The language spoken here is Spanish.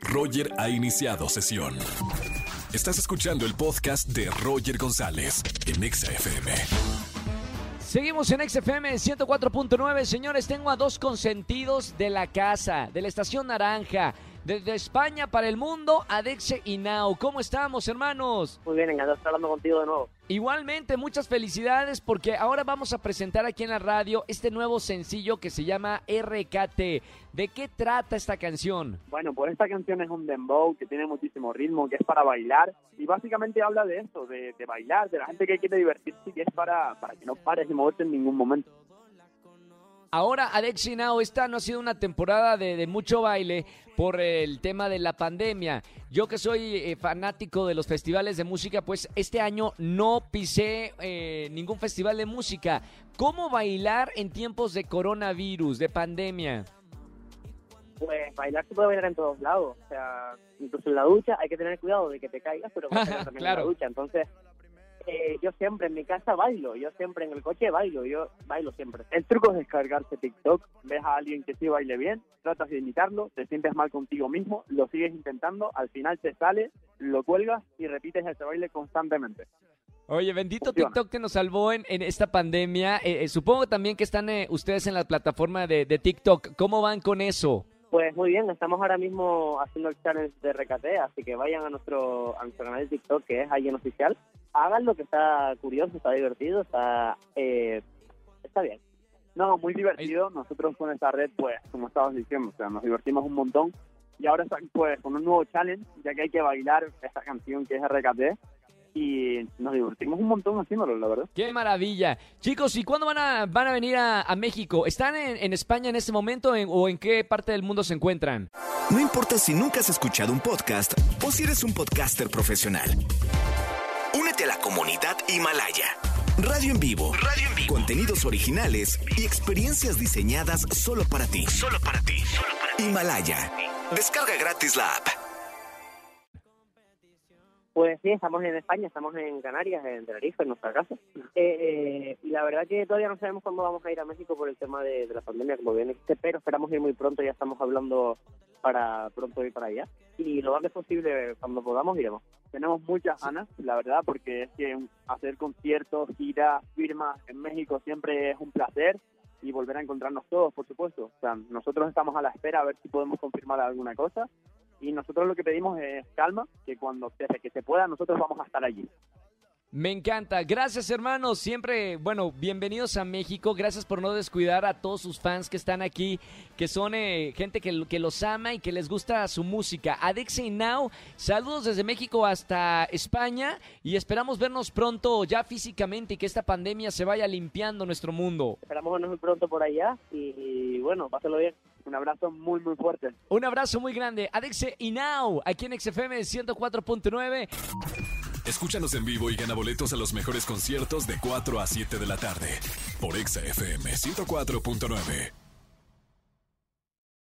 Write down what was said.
Roger ha iniciado sesión. Estás escuchando el podcast de Roger González en Exa FM. Seguimos en XFM 104.9. Señores, tengo a dos consentidos de la casa, de la estación Naranja. Desde España para el mundo, Adexe y Now. ¿Cómo estamos, hermanos? Muy bien, encantado de estar hablando contigo de nuevo. Igualmente, muchas felicidades porque ahora vamos a presentar aquí en la radio este nuevo sencillo que se llama RKT. ¿De qué trata esta canción? Bueno, pues esta canción es un dembow que tiene muchísimo ritmo, que es para bailar y básicamente habla de eso, de, de bailar, de la gente que quiere divertirse y que es para, para que no pares de moverte en ningún momento. Ahora, Alexi Now, esta no ha sido una temporada de, de mucho baile por el tema de la pandemia. Yo que soy eh, fanático de los festivales de música, pues este año no pisé eh, ningún festival de música. ¿Cómo bailar en tiempos de coronavirus, de pandemia? Pues bailar se puede bailar en todos lados, o sea, incluso en la ducha hay que tener cuidado de que te caigas, pero también Claro. en la ducha. Entonces, eh, yo siempre en mi casa bailo, yo siempre en el coche bailo, yo bailo siempre. El truco es descargarse TikTok, ves a alguien que sí baile bien, tratas de imitarlo, te sientes mal contigo mismo, lo sigues intentando, al final te sale, lo cuelgas y repites ese baile constantemente. Oye, bendito Funciona. TikTok que nos salvó en, en esta pandemia. Eh, eh, supongo también que están eh, ustedes en la plataforma de, de TikTok. ¿Cómo van con eso? Pues muy bien, estamos ahora mismo haciendo el challenge de RKT, así que vayan a nuestro, a nuestro canal de TikTok, que es alguien oficial. Háganlo, que está curioso, está divertido, está, eh, está bien. No, muy divertido. Nosotros con esta red, pues, como estabas diciendo, o sea, nos divertimos un montón. Y ahora están, pues, con un nuevo challenge, ya que hay que bailar esta canción que es RKT. Y nos divertimos un montón haciéndolo, la verdad. ¡Qué maravilla! Chicos, ¿y cuándo van a, van a venir a, a México? ¿Están en, en España en este momento en- o en qué parte del mundo se encuentran? No importa si nunca has escuchado un podcast o si eres un podcaster profesional. Únete a la comunidad Himalaya. Radio en vivo. Radio en vivo. Contenidos originales y experiencias diseñadas solo para ti. Solo para ti. Himalaya. Descarga gratis la app. Pues sí, estamos en España, estamos en Canarias, en Tenerife, en nuestra casa. Eh, y la verdad que todavía no sabemos cuándo vamos a ir a México por el tema de, de la pandemia, como bien dijiste, pero esperamos ir muy pronto, ya estamos hablando para pronto ir para allá. Y lo antes posible, cuando podamos, iremos. Tenemos muchas ganas, la verdad, porque es que hacer conciertos, giras, firmas en México siempre es un placer y volver a encontrarnos todos, por supuesto. O sea, nosotros estamos a la espera a ver si podemos confirmar alguna cosa y nosotros lo que pedimos es calma, que cuando desde que se pueda nosotros vamos a estar allí. Me encanta. Gracias, hermanos. Siempre, bueno, bienvenidos a México. Gracias por no descuidar a todos sus fans que están aquí, que son eh, gente que, que los ama y que les gusta su música. Adexi Now, saludos desde México hasta España y esperamos vernos pronto ya físicamente y que esta pandemia se vaya limpiando nuestro mundo. Esperamos vernos muy pronto por allá y, y bueno, pásalo bien. Un abrazo muy muy fuerte. Un abrazo muy grande. Adexe y Now, aquí en XFM 104.9. Escúchanos en vivo y gana boletos a los mejores conciertos de 4 a 7 de la tarde por Exa FM 104.9.